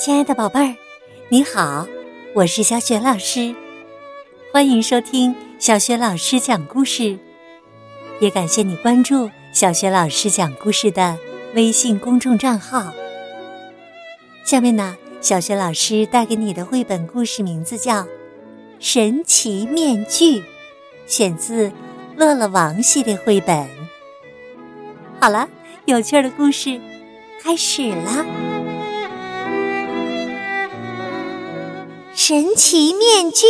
亲爱的宝贝儿，你好，我是小雪老师，欢迎收听小雪老师讲故事，也感谢你关注小雪老师讲故事的微信公众账号。下面呢，小雪老师带给你的绘本故事名字叫《神奇面具》，选自《乐乐王》系列绘本。好了，有趣的故事开始了。神奇面具。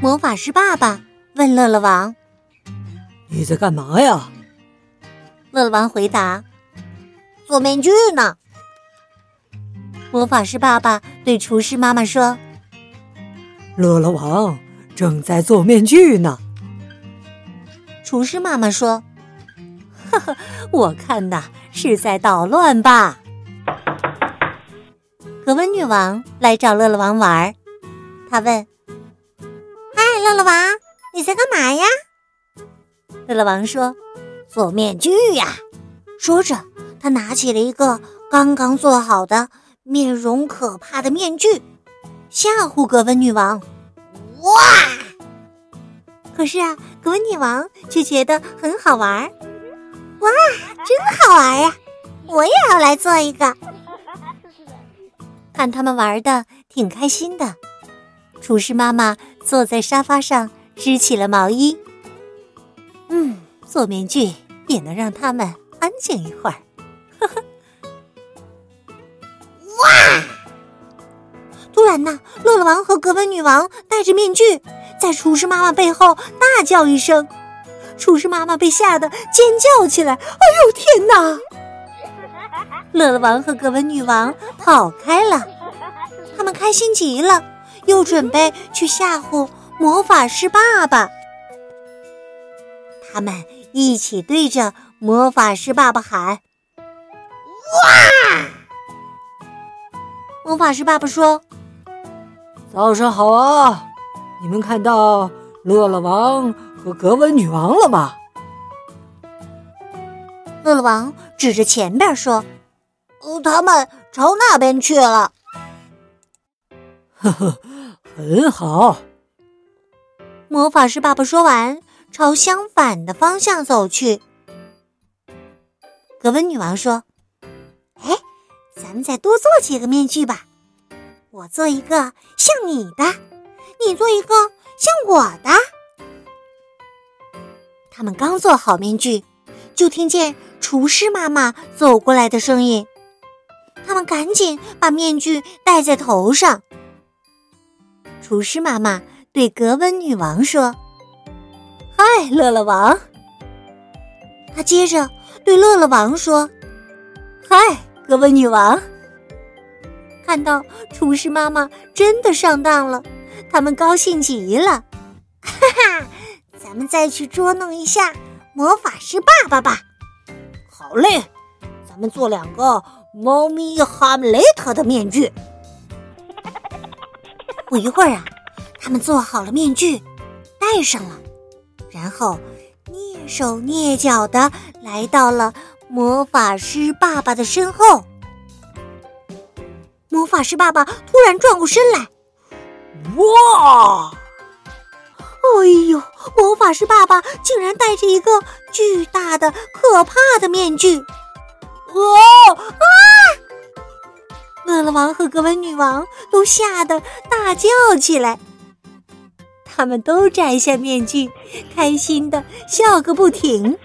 魔法师爸爸问乐乐王：“你在干嘛呀？”乐乐王回答：“做面具呢。”魔法师爸爸对厨师妈妈说：“乐乐王正在做面具呢。”厨师妈妈说：“呵呵，我看呐是在捣乱吧。”格温女王来找乐乐王玩儿，她问：“嗨，乐乐王，你在干嘛呀？”乐乐王说：“做面具呀。”说着，他拿起了一个刚刚做好的面容可怕的面具，吓唬格温女王。哇！可是啊，格温女王却觉得很好玩。哇，真好玩呀！我也要来做一个。看他们玩的挺开心的，厨师妈妈坐在沙发上织起了毛衣。嗯，做面具也能让他们安静一会儿。呵呵。哇！突然呢，乐乐王和格温女王戴着面具，在厨师妈妈背后大叫一声，厨师妈妈被吓得尖叫起来。哎呦天哪！乐乐王和格温女王跑开了，他们开心极了，又准备去吓唬魔法师爸爸。他们一起对着魔法师爸爸喊：“哇！”魔法师爸爸说：“早上好啊，你们看到乐乐王和格温女王了吗？”乐乐王指着前边说。呃，他们朝那边去了。呵呵，很好。魔法师爸爸说完，朝相反的方向走去。格温女王说：“哎，咱们再多做几个面具吧。我做一个像你的，你做一个像我的。”他们刚做好面具，就听见厨师妈妈走过来的声音。赶紧把面具戴在头上。厨师妈妈对格温女王说：“嗨，乐乐王。”他接着对乐乐王说：“嗨，格温女王。”看到厨师妈妈真的上当了，他们高兴极了。哈哈，咱们再去捉弄一下魔法师爸爸吧。好嘞，咱们做两个。猫咪哈姆雷特的面具。不一会儿啊，他们做好了面具，戴上了，然后蹑手蹑脚的来到了魔法师爸爸的身后。魔法师爸爸突然转过身来，哇！哎呦，魔法师爸爸竟然戴着一个巨大的、可怕的面具。哦啊！王和格温女王都吓得大叫起来，他们都摘下面具，开心的笑个不停。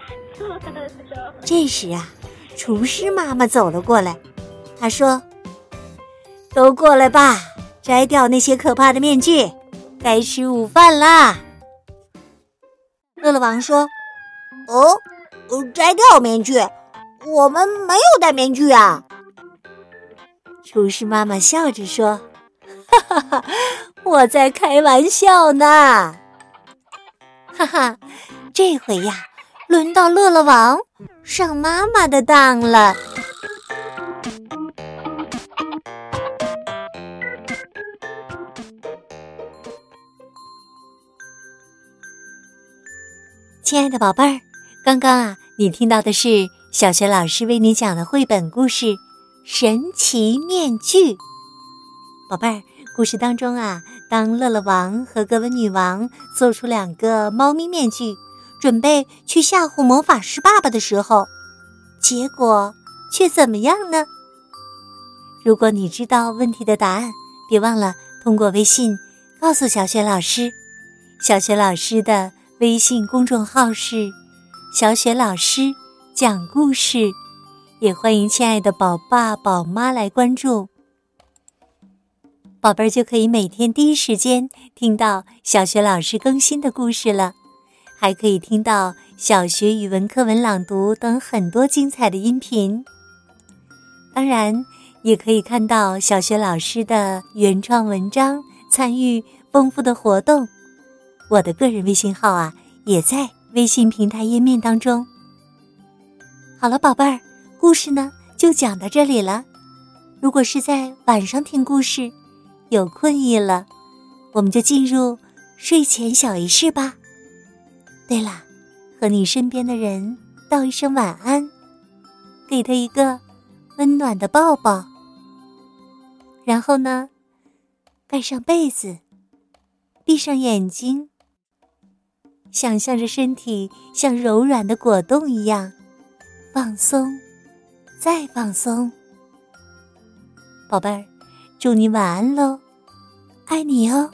这时啊，厨师妈妈走了过来，她说：“都过来吧，摘掉那些可怕的面具，该吃午饭啦。”乐乐王说：“哦，摘掉面具。”我们没有戴面具啊！厨师妈妈笑着说：“哈哈哈，我在开玩笑呢。”哈哈，这回呀，轮到乐乐王上妈妈的当了。亲爱的宝贝儿，刚刚啊，你听到的是。小学老师为你讲的绘本故事《神奇面具》。宝贝儿，故事当中啊，当乐乐王和格温女王做出两个猫咪面具，准备去吓唬魔法师爸爸的时候，结果却怎么样呢？如果你知道问题的答案，别忘了通过微信告诉小雪老师。小雪老师的微信公众号是“小雪老师讲故事”，也欢迎亲爱的宝爸宝妈来关注。宝贝儿就可以每天第一时间听到小学老师更新的故事了，还可以听到小学语文课文朗读等很多精彩的音频。当然。也可以看到小学老师的原创文章，参与丰富的活动。我的个人微信号啊，也在微信平台页面当中。好了，宝贝儿，故事呢就讲到这里了。如果是在晚上听故事，有困意了，我们就进入睡前小仪式吧。对了，和你身边的人道一声晚安，给他一个温暖的抱抱。然后呢，盖上被子，闭上眼睛，想象着身体像柔软的果冻一样放松，再放松。宝贝儿，祝你晚安喽，爱你哦。